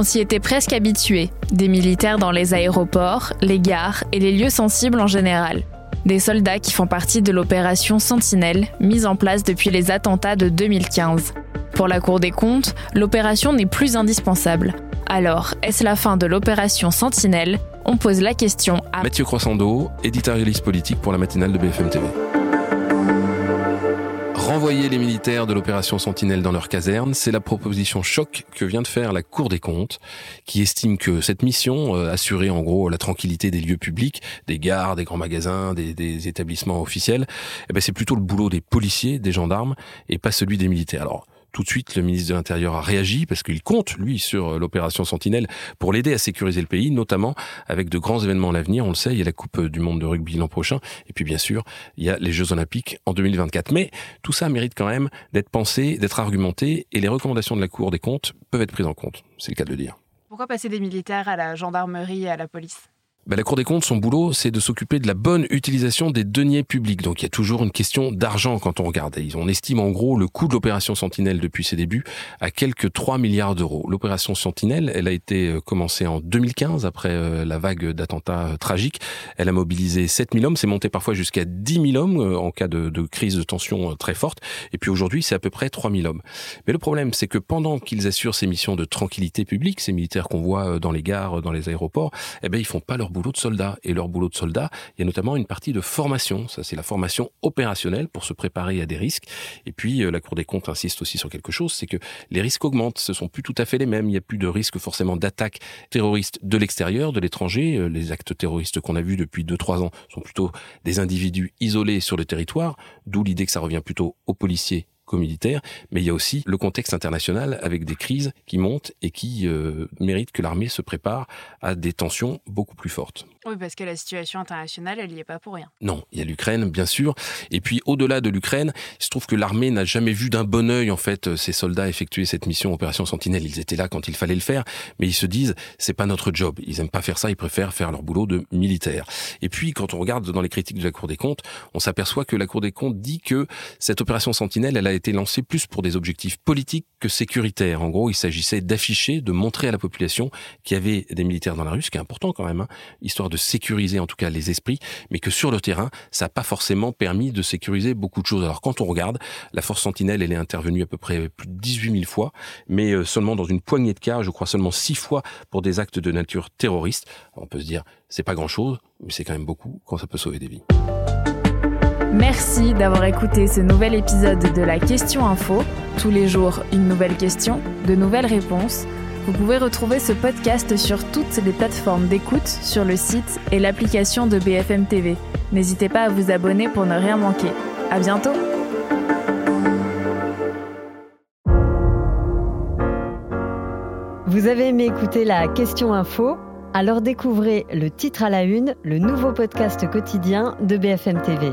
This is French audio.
On s'y était presque habitué, des militaires dans les aéroports, les gares et les lieux sensibles en général. Des soldats qui font partie de l'opération Sentinelle, mise en place depuis les attentats de 2015. Pour la Cour des comptes, l'opération n'est plus indispensable. Alors, est-ce la fin de l'opération Sentinelle? On pose la question à Mathieu Croissando, éditorialiste politique pour la matinale de BFM TV. Renvoyer les militaires de l'opération Sentinelle dans leur caserne, c'est la proposition choc que vient de faire la Cour des comptes, qui estime que cette mission, euh, assurer en gros la tranquillité des lieux publics, des gares, des grands magasins, des, des établissements officiels, eh ben c'est plutôt le boulot des policiers, des gendarmes, et pas celui des militaires. Alors, tout de suite, le ministre de l'Intérieur a réagi parce qu'il compte, lui, sur euh, l'opération Sentinelle pour l'aider à sécuriser le pays, notamment avec de grands événements à l'avenir. On le sait, il y a la Coupe du Monde de rugby l'an prochain. Et puis, bien sûr, il y a les Jeux Olympiques en 2024. Mais tout ça mérite quand même d'être pensé, d'être argumenté et les recommandations de la Cour des comptes peuvent être prises en compte. C'est le cas de le dire. Pourquoi passer des militaires à la gendarmerie et à la police? Ben, la Cour des comptes, son boulot, c'est de s'occuper de la bonne utilisation des deniers publics. Donc il y a toujours une question d'argent quand on regarde. On estime en gros le coût de l'opération Sentinelle depuis ses débuts à quelques 3 milliards d'euros. L'opération Sentinelle, elle a été euh, commencée en 2015 après euh, la vague d'attentats euh, tragiques. Elle a mobilisé 7000 hommes, c'est monté parfois jusqu'à 10 000 hommes en cas de, de crise de tension très forte. Et puis aujourd'hui, c'est à peu près 3000 hommes. Mais le problème, c'est que pendant qu'ils assurent ces missions de tranquillité publique, ces militaires qu'on voit dans les gares, dans les aéroports, eh ben ils font pas leur boulot de soldats. Et leur boulot de soldats, il y a notamment une partie de formation. Ça, c'est la formation opérationnelle pour se préparer à des risques. Et puis, euh, la Cour des comptes insiste aussi sur quelque chose, c'est que les risques augmentent. Ce sont plus tout à fait les mêmes. Il n'y a plus de risque forcément d'attaque terroriste de l'extérieur, de l'étranger. Euh, les actes terroristes qu'on a vus depuis 2-3 ans sont plutôt des individus isolés sur le territoire, d'où l'idée que ça revient plutôt aux policiers militaire, mais il y a aussi le contexte international avec des crises qui montent et qui euh, méritent que l'armée se prépare à des tensions beaucoup plus fortes. Oui, parce que la situation internationale, elle n'y est pas pour rien. Non, il y a l'Ukraine, bien sûr. Et puis, au-delà de l'Ukraine, il se trouve que l'armée n'a jamais vu d'un bon œil, en fait, ces soldats effectuer cette mission Opération Sentinelle. Ils étaient là quand il fallait le faire, mais ils se disent, c'est pas notre job. Ils aiment pas faire ça, ils préfèrent faire leur boulot de militaire. Et puis, quand on regarde dans les critiques de la Cour des comptes, on s'aperçoit que la Cour des comptes dit que cette Opération Sentinelle, elle a été lancée plus pour des objectifs politiques que sécuritaires. En gros, il s'agissait d'afficher, de montrer à la population qu'il y avait des militaires dans la rue, ce qui est important quand même, hein, histoire de sécuriser en tout cas les esprits, mais que sur le terrain, ça n'a pas forcément permis de sécuriser beaucoup de choses. Alors quand on regarde, la force Sentinelle, elle est intervenue à peu près plus de 18 000 fois, mais euh, seulement dans une poignée de cas, je crois seulement 6 fois pour des actes de nature terroriste. On peut se dire, c'est pas grand chose, mais c'est quand même beaucoup quand ça peut sauver des vies. Merci d'avoir écouté ce nouvel épisode de la Question Info. Tous les jours, une nouvelle question, de nouvelles réponses. Vous pouvez retrouver ce podcast sur toutes les plateformes d'écoute, sur le site et l'application de BFM TV. N'hésitez pas à vous abonner pour ne rien manquer. À bientôt! Vous avez aimé écouter la Question Info? Alors découvrez le titre à la une, le nouveau podcast quotidien de BFM TV.